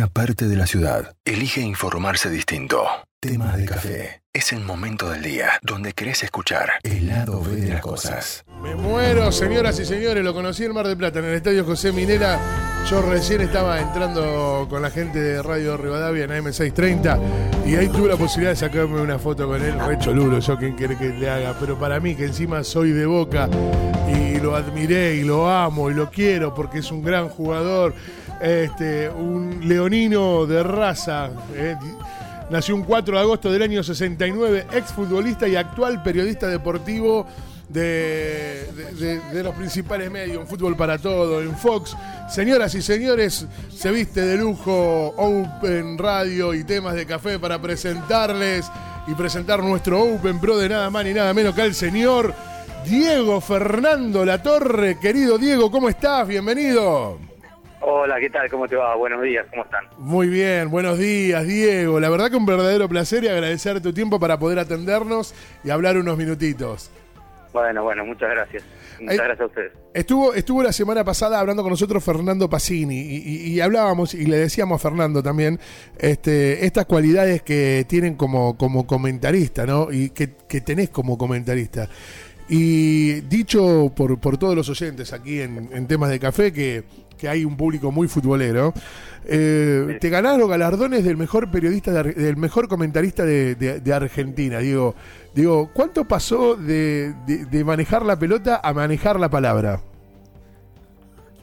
una parte de la ciudad elige informarse distinto. Temas de café. Es el momento del día donde querés escuchar el lado B de las cosas. Me muero, señoras y señores. Lo conocí en Mar del Plata, en el estadio José Minera. Yo recién estaba entrando con la gente de Radio Rivadavia en AM630 y ahí tuve la posibilidad de sacarme una foto con él. Re cholulo, yo quien quiere que le haga. Pero para mí, que encima soy de boca y lo admiré y lo amo y lo quiero porque es un gran jugador, este, un leonino de raza. eh, Nació un 4 de agosto del año 69, exfutbolista y actual periodista deportivo de, los principales medios, en Fútbol para Todo, en Fox. Señoras y señores, se viste de lujo Open Radio y temas de café para presentarles y presentar nuestro Open Pro de nada más ni nada menos que al señor Diego Fernando Latorre. Querido Diego, ¿cómo estás? Bienvenido. Hola, ¿qué tal? ¿Cómo te va? Buenos días, ¿cómo están? Muy bien, buenos días, Diego. La verdad que un verdadero placer y agradecer tu tiempo para poder atendernos y hablar unos minutitos. Bueno, bueno, muchas gracias. Muchas Ay- gracias a ustedes. Estuvo, estuvo la semana pasada hablando con nosotros Fernando Pacini y, y- y hablábamos y le decíamos a Fernando también este, estas cualidades que tienen como, como comentarista, ¿no? Y que, que tenés como comentarista. Y dicho por, por todos los oyentes aquí en, en temas de café, que, que hay un público muy futbolero, eh, te ganaron galardones del mejor periodista, de del mejor comentarista de, de- de Argentina. Digo, digo, ¿cuánto pasó de, de- de manejar la pelota a manejar la palabra?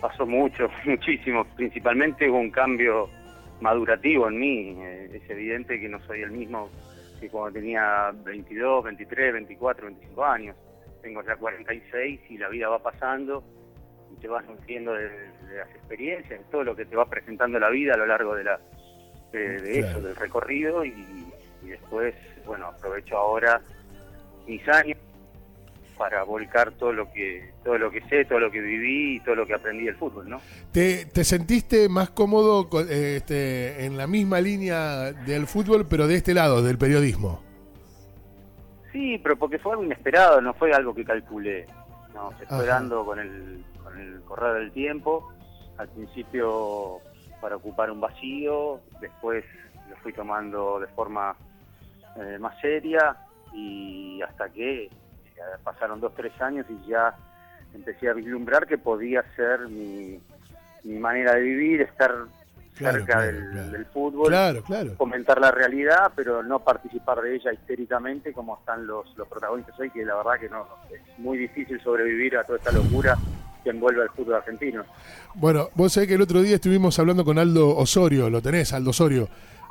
Pasó mucho, muchísimo. Principalmente hubo un cambio madurativo en mí. Eh, es evidente que no soy el mismo que cuando tenía 22, 23, 24, 25 años. Tengo ya 46 y la vida va pasando y te vas nutriendo de, de las experiencias, de todo lo que te va presentando la vida a lo largo de, la, de, de Claro. eso, del recorrido y, y después, bueno, aprovecho ahora mis años para volcar todo lo que todo lo que sé, todo lo que viví y todo lo que aprendí del fútbol, ¿no? ¿Te, te sentiste más cómodo eh, este, en la misma línea del fútbol, pero de este lado, del periodismo? Sí, pero porque fue algo inesperado, no fue algo que calculé. No, se fue Ajá. dando con el, con el correr del tiempo. Al principio para ocupar un vacío, después lo fui tomando de forma eh, más seria y hasta que pasaron dos, tres años y ya empecé a vislumbrar que podía ser mi, mi manera de vivir, estar Claro, cerca claro, del, claro. del fútbol comentar la realidad, pero no participar de ella histéricamente como están los, los protagonistas hoy, que la verdad que no, es muy difícil sobrevivir a toda esta locura que envuelve al fútbol argentino. Bueno, vos sabés que el otro día estuvimos hablando con Aldo Osorio, lo tenés, Aldo Osorio,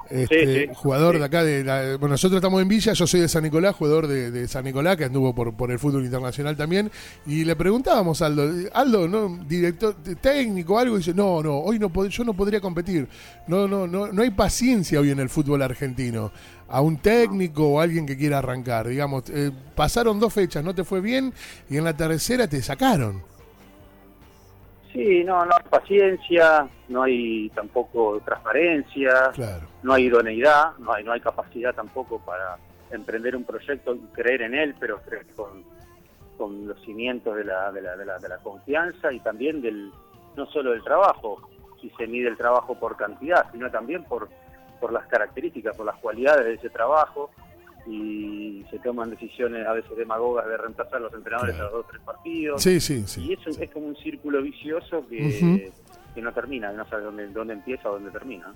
este, Sí, sí, jugador sí. de acá de la- bueno, nosotros estamos en Villa, yo soy de San Nicolás, jugador de, de San Nicolás, que anduvo por, por el fútbol internacional también, y le preguntábamos a Aldo, Aldo, ¿no? director técnico, algo, y dice, no, no, hoy no yo no podría competir, no, no, no, no hay paciencia hoy en el fútbol argentino. A un técnico o alguien que quiera arrancar, digamos, eh, pasaron dos fechas, no te fue bien, y en la tercera te sacaron. Sí, no, no hay paciencia, no hay tampoco transparencia, Claro. no hay idoneidad, no hay, no hay capacidad tampoco para emprender un proyecto y creer en él, pero creer con, con los cimientos de la, de, la, de, la, de la confianza y también del no solo del trabajo, si se mide el trabajo por cantidad, sino también por, por las características, por las cualidades de ese trabajo y se toman decisiones a veces demagogas de reemplazar a los entrenadores Claro. a los dos o tres partidos. Sí, sí, sí. Y eso es como un círculo vicioso que, que no termina, que no sabe dónde, dónde empieza o dónde termina.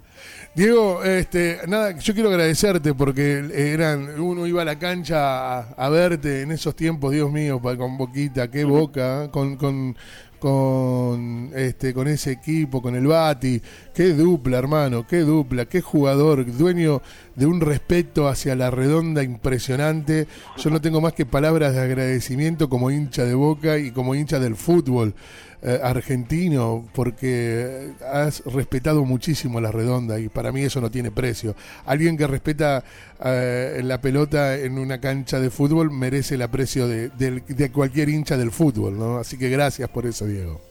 Diego, este, nada, yo quiero agradecerte porque eran, uno iba a la cancha a, a verte en esos tiempos, Dios mío, con Boquita, qué boca, ¿eh? con, con, con, este, con ese equipo, con el Bati, qué dupla, hermano, qué dupla, qué jugador, dueño de un respeto hacia la redonda impresionante. Yo no tengo más que palabras de agradecimiento como hincha de Boca y como hincha del fútbol eh, argentino, porque has respetado muchísimo la redonda y para mí eso no tiene precio. Alguien que respeta eh, la pelota en una cancha de fútbol merece el aprecio de, del- de cualquier hincha del fútbol, ¿no? Así que gracias por eso, Diego.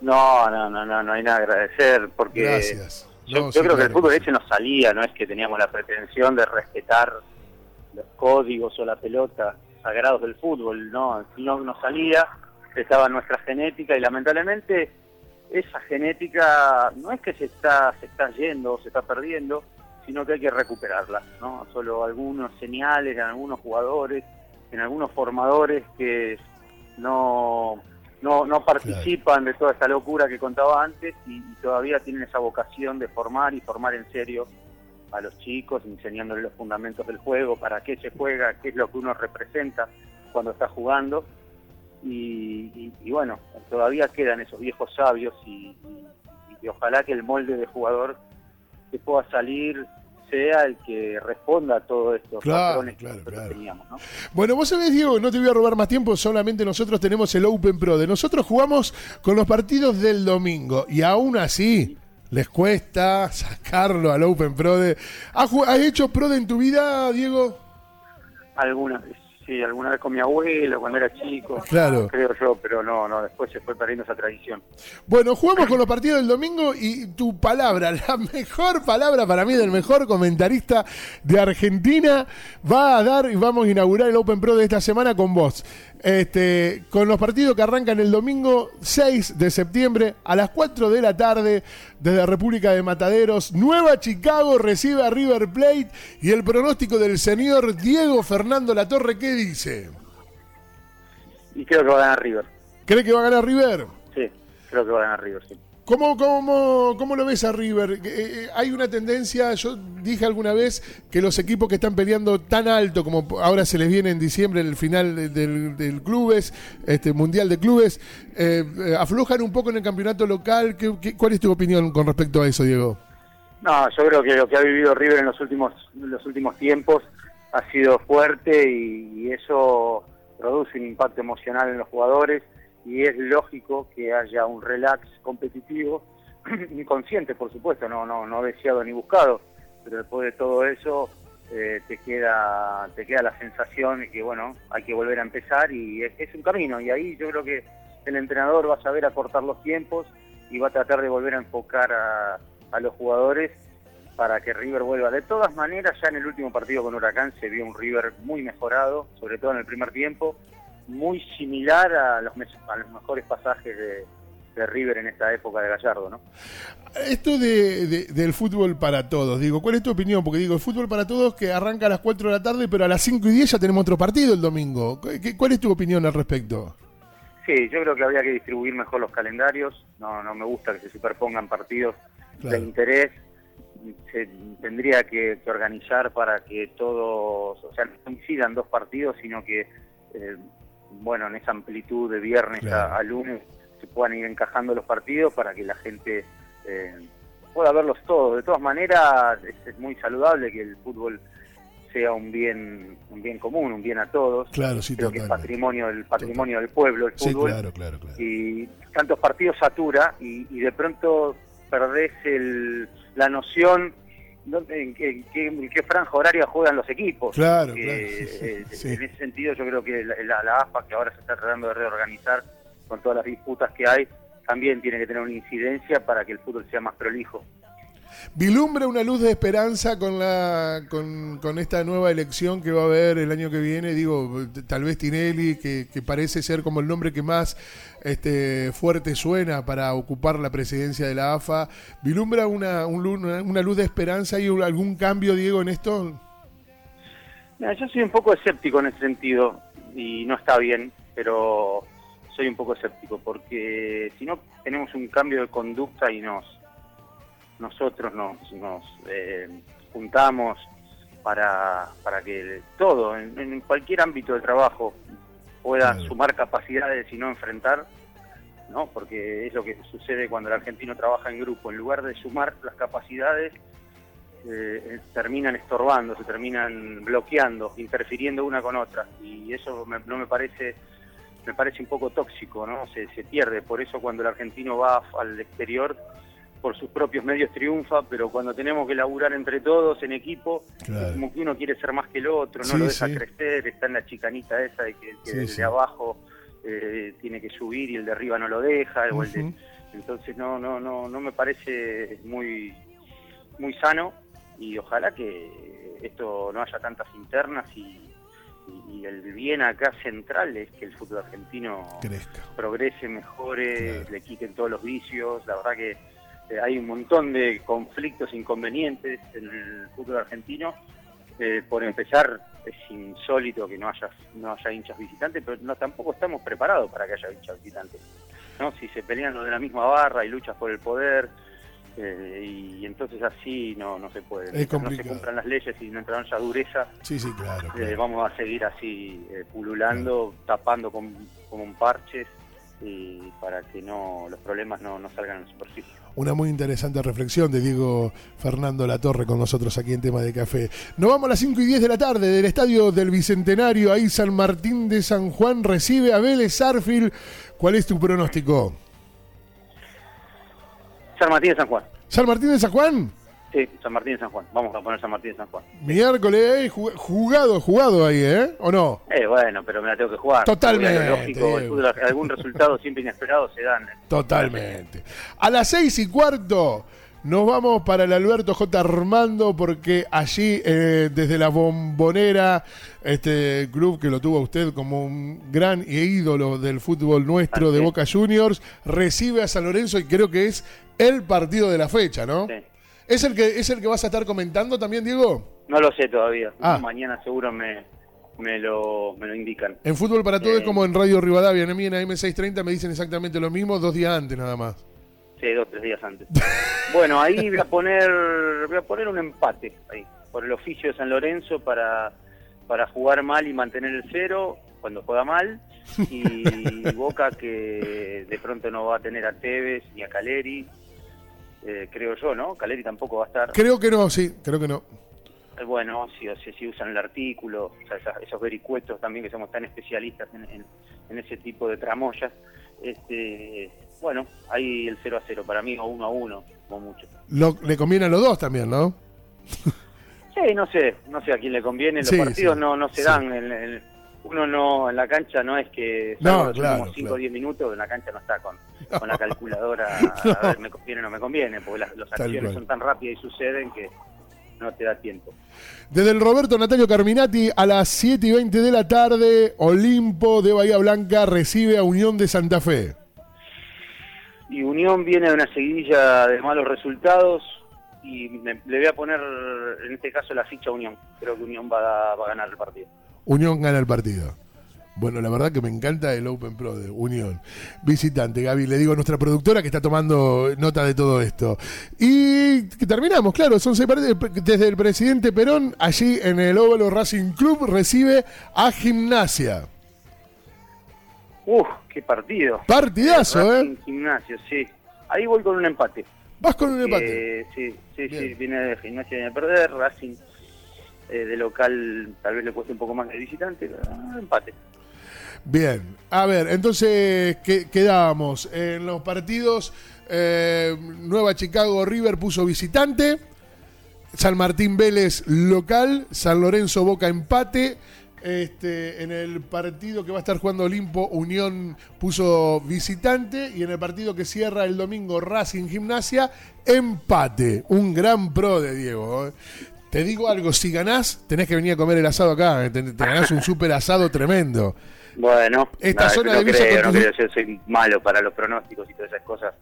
No, no, no, no, no hay nada que agradecer porque Gracias. yo, No, yo sí, creo que el fútbol que ese nos salía, no es que teníamos la pretensión de respetar los códigos o la pelota sagrados del fútbol, no, no nos salía, estaba nuestra genética y lamentablemente esa genética no es que se está, se está yendo o se está perdiendo, sino que hay que recuperarla, ¿no? Solo algunos señales en algunos jugadores, en algunos formadores que no, no, no participan de toda esta locura que contaba antes y, todavía tienen esa vocación de formar y formar en serio a los chicos, enseñándoles los fundamentos del juego, para qué se juega, qué es lo que uno representa cuando está jugando. Y, bueno, todavía quedan esos viejos sabios y, y ojalá que el molde de jugador que pueda salir sea el que responda a todo esto claro, claro, claro. teníamos. ¿no? Bueno, vos sabés, Diego, no te voy a robar más tiempo, solamente nosotros tenemos el Open Pro. De nosotros jugamos con los partidos del domingo y aún así les cuesta sacarlo al Open Pro. De... ¿Has, ¿Has hecho Pro de en tu vida, Diego? Algunas veces. Sí, alguna vez con mi abuelo cuando era chico. Claro. Creo yo, pero no, no, después se fue perdiendo esa tradición. Bueno, jugamos con los partidos del domingo y tu palabra, la mejor palabra para mí del mejor comentarista de Argentina, va a dar y vamos a inaugurar el Open Pro de esta semana con vos. Este, con los partidos que arrancan el domingo 6 de septiembre a las 4 de la tarde desde República de Mataderos. Nueva Chicago recibe a River Plate y el pronóstico del señor Diego Fernando Latorre, ¿qué dice? Y creo que va a ganar River. ¿Cree que va a ganar River? Sí, creo que va a ganar River, sí. ¿Cómo, cómo, cómo lo ves a River? Eh, eh, hay una tendencia, yo dije alguna vez que los equipos que están peleando tan alto como ahora se les viene en diciembre el final del, clubes, este mundial de clubes, eh, aflojan un poco en el campeonato local. ¿Qué, cuál es tu opinión con respecto a eso, Diego? No, yo creo que lo que ha vivido River en los últimos, los últimos tiempos ha sido fuerte y eso produce un impacto emocional en los jugadores y es lógico que haya un relax competitivo, inconsciente por supuesto, no, no, no deseado ni buscado, pero después de todo eso eh, te queda te queda la sensación de que bueno hay que volver a empezar y es, un camino y ahí yo creo que el entrenador va a saber acortar los tiempos y va a tratar de volver a enfocar a, a los jugadores para que River vuelva. De todas maneras, ya en el último partido con Huracán se vio un River muy mejorado, sobre todo en el primer tiempo, muy similar a los, los mejores pasajes de, River en esta época de Gallardo, ¿no? Esto de, del fútbol para todos, digo, ¿cuál es tu opinión? Porque digo, el fútbol para todos que arranca a las 4 de la tarde, pero a las 5 y 10 ya tenemos otro partido el domingo. ¿Cuál es tu opinión al respecto? Sí, yo creo que habría que distribuir mejor los calendarios. No, no me gusta que se superpongan partidos de interés. Se tendría que, organizar para que todos, o sea, no coincidan dos partidos, sino que eh, bueno, en esa amplitud de viernes a, lunes se puedan ir encajando los partidos para que la gente eh, pueda verlos todos. De todas maneras, es, muy saludable que el fútbol sea un bien un bien común, un bien a todos. Claro, sí, Creo que es patrimonio, el patrimonio del pueblo, el fútbol. claro, claro, Y tantos partidos satura y, de pronto perdés el, la noción en qué, franja horaria juegan los equipos. Claro, En ese sentido yo creo que la, la, AFA, que ahora se está tratando de reorganizar con todas las disputas que hay, también tiene que tener una incidencia para que el fútbol sea más prolijo vilumbra una luz de esperanza con la con, esta nueva elección que va a haber el año que viene. Digo tal vez Tinelli que, parece ser como el nombre que más este fuerte suena para ocupar la presidencia de la AFA vilumbra una, una luz de esperanza. Y algún cambio Diego en esto yo soy un poco escéptico en ese sentido y no está bien pero soy un poco escéptico porque si no tenemos un cambio de conducta y nos nosotros nos, eh, juntamos para, para que todo, en, cualquier ámbito de trabajo, pueda sumar capacidades y no enfrentar, ¿no? porque es lo que sucede cuando el argentino trabaja en grupo, en lugar de sumar las capacidades, eh, eh, terminan estorbando, se terminan bloqueando, interfiriendo una con otra, y eso no me parece me parece un poco tóxico, ¿no? Se, se pierde, por eso cuando el argentino va al exterior por sus propios medios triunfa, pero cuando tenemos que laburar entre todos en equipo, como que uno quiere ser más que el otro, no lo deja crecer, está en la chicanita esa de que, el de abajo eh, tiene que subir y el de arriba no lo deja, entonces no, no, no, no me parece muy, muy sano y ojalá que esto no haya tantas internas y, y, el bien acá central es que el fútbol argentino Crezca. progrese, mejore, le quiten todos los vicios. La verdad que eh, hay un montón de conflictos, inconvenientes en el fútbol argentino. Eh, por empezar, es insólito que no haya no haya hinchas visitantes, pero no tampoco estamos preparados para que haya hinchas visitantes. ¿no? Si se pelean los de la misma barra y luchas por el poder, eh, y entonces así no, no se puede. no se cumplan las leyes y no entra ya dureza. Sí, sí, claro. Eh, vamos a seguir así eh, pululando, tapando con, como un parches y para que no los problemas no, no salgan a la superficie. Una muy interesante reflexión de Diego Fernando Latorre con nosotros aquí en Tema de Café. Nos vamos a las 5 y 10 de la tarde del Estadio del Bicentenario. Ahí San Martín de San Juan recibe a Vélez Arfil. ¿Cuál es tu pronóstico? San Martín de San Juan. ¿San Martín de San Juan? Sí, San Martín de San Juan. Vamos a poner San Martín de San Juan. Miércoles, eh, jugado, jugado ahí, ¿eh? ¿O no? Eh, bueno, pero me la tengo que jugar. Totalmente. Lógico, algún resultado siempre inesperado se dan. Totalmente. A las seis y cuarto nos vamos para el Alberto J. Armando porque allí, eh, desde la bombonera, este club que lo tuvo usted como un gran ídolo del fútbol nuestro de Boca Juniors, recibe a San Lorenzo y creo que es el partido de la fecha, ¿no? Sí. ¿Es el que es el que vas a estar comentando también, Diego? No lo sé todavía. Ah. Mañana seguro me, me, lo, me lo indican. En Fútbol para Todos, eh. como en Radio Rivadavia, en mí en AM630 me dicen exactamente lo mismo dos días antes nada más. Sí, dos, tres días antes. bueno, ahí voy a poner voy a poner un empate ahí, por el oficio de San Lorenzo para, para jugar mal y mantener el cero cuando juega mal. Y Boca que de pronto no va a tener a Tevez ni a Caleri, eh, creo yo, ¿no? Caleri tampoco va a estar. Creo que no, sí, creo que no. Eh, bueno, si, si, usan el artículo, o sea, esos vericuetos también que somos tan especialistas en, en ese tipo de tramoyas. Este, bueno, ahí el 0 a 0 para mí o 1 a 1, como mucho. le conviene a los dos también, ¿no? sí, no sé, no sé a quién le conviene. Los partidos no, no se dan. En, uno no, en la cancha no es que no, claro, 5 o 10 minutos, en la cancha no está con, con la calculadora a ver me conviene o no me conviene, porque las, acciones son tan rápidas y suceden que no te da tiempo. Desde el Roberto Natalio Carminati a las 7 y 20 de la tarde, Olimpo de Bahía Blanca recibe a Unión de Santa Fe y Unión viene de una seguidilla de malos resultados y le voy a poner en este caso la ficha a Unión. Creo que Unión va a, ganar el partido. Unión gana el partido. Bueno, la verdad que me encanta el Open Pro de Unión. Visitante, Gaby, le digo a nuestra productora que está tomando nota de todo esto. Y que terminamos, claro, son desde el presidente Perón, allí en el Óvalo Racing Club, recibe a Gimnasia. Uf, qué partido. Partidazo, ¿eh? Gimnasio, sí. Ahí voy con un empate. ¿Vas con un empate? sí, sí, sí. Viene de gimnasia viene a perder. Racing eh, de local tal vez le cueste un poco más de visitante. Pero, empate. Bien. A ver, entonces ¿qué, quedábamos en los partidos. Eh, Nueva Chicago River puso visitante. San Martín Vélez local. San Lorenzo Boca empate. Este, en el partido que va a estar jugando Olimpo, Unión puso visitante. Y en el partido que cierra el domingo, Racing Gimnasia, empate. Un gran pro de Diego. ¿eh? Te digo algo, si ganás, tenés que venir a comer el asado acá. Te, ganás un super asado tremendo. Bueno, esta zona de creo, no yo soy malo para los pronósticos y todas esas cosas.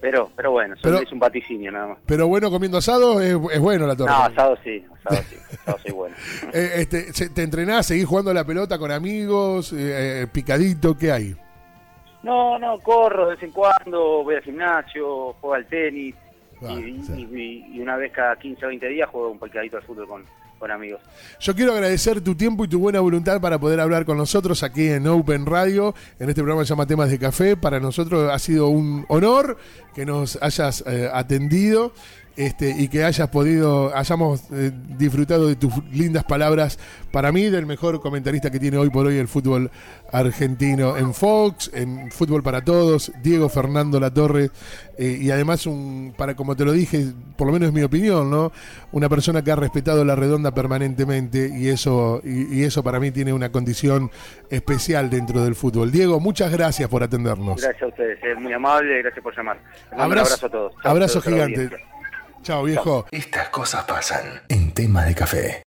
Pero, pero bueno, es un vaticinio nada más. Pero bueno, comiendo asado es, bueno la torre. No, asado sí, asado sí, asado sí bueno. Eh, este, ¿Te entrenás, seguís jugando la pelota con amigos, eh, eh, picadito, qué hay? No, no, corro de vez en cuando, voy al gimnasio, juego al tenis ah, y, y, una vez cada 15 o 20 días juego un picadito al fútbol con, amigos. Yo quiero agradecer tu tiempo y tu buena voluntad para poder hablar con nosotros aquí en Open Radio, en este programa que se llama Temas de Café. Para nosotros ha sido un honor que nos hayas eh, atendido este, y que hayas podido, hayamos eh, disfrutado de tus lindas palabras para mí, del mejor comentarista que tiene hoy por hoy el fútbol argentino en Fox, en Fútbol para Todos, Diego Fernando Latorre, eh, y además, un, para como te lo dije, por lo menos es mi opinión, ¿no? Una persona que ha respetado la redonda permanentemente y eso, y, eso para mí tiene una condición especial dentro del fútbol. Diego, muchas gracias por atendernos. Gracias a ustedes, es muy amable, gracias por llamar. Abrazo, un abrazo a todos. abrazo gigante. Chao, viejo. Estas cosas pasan en tema de café.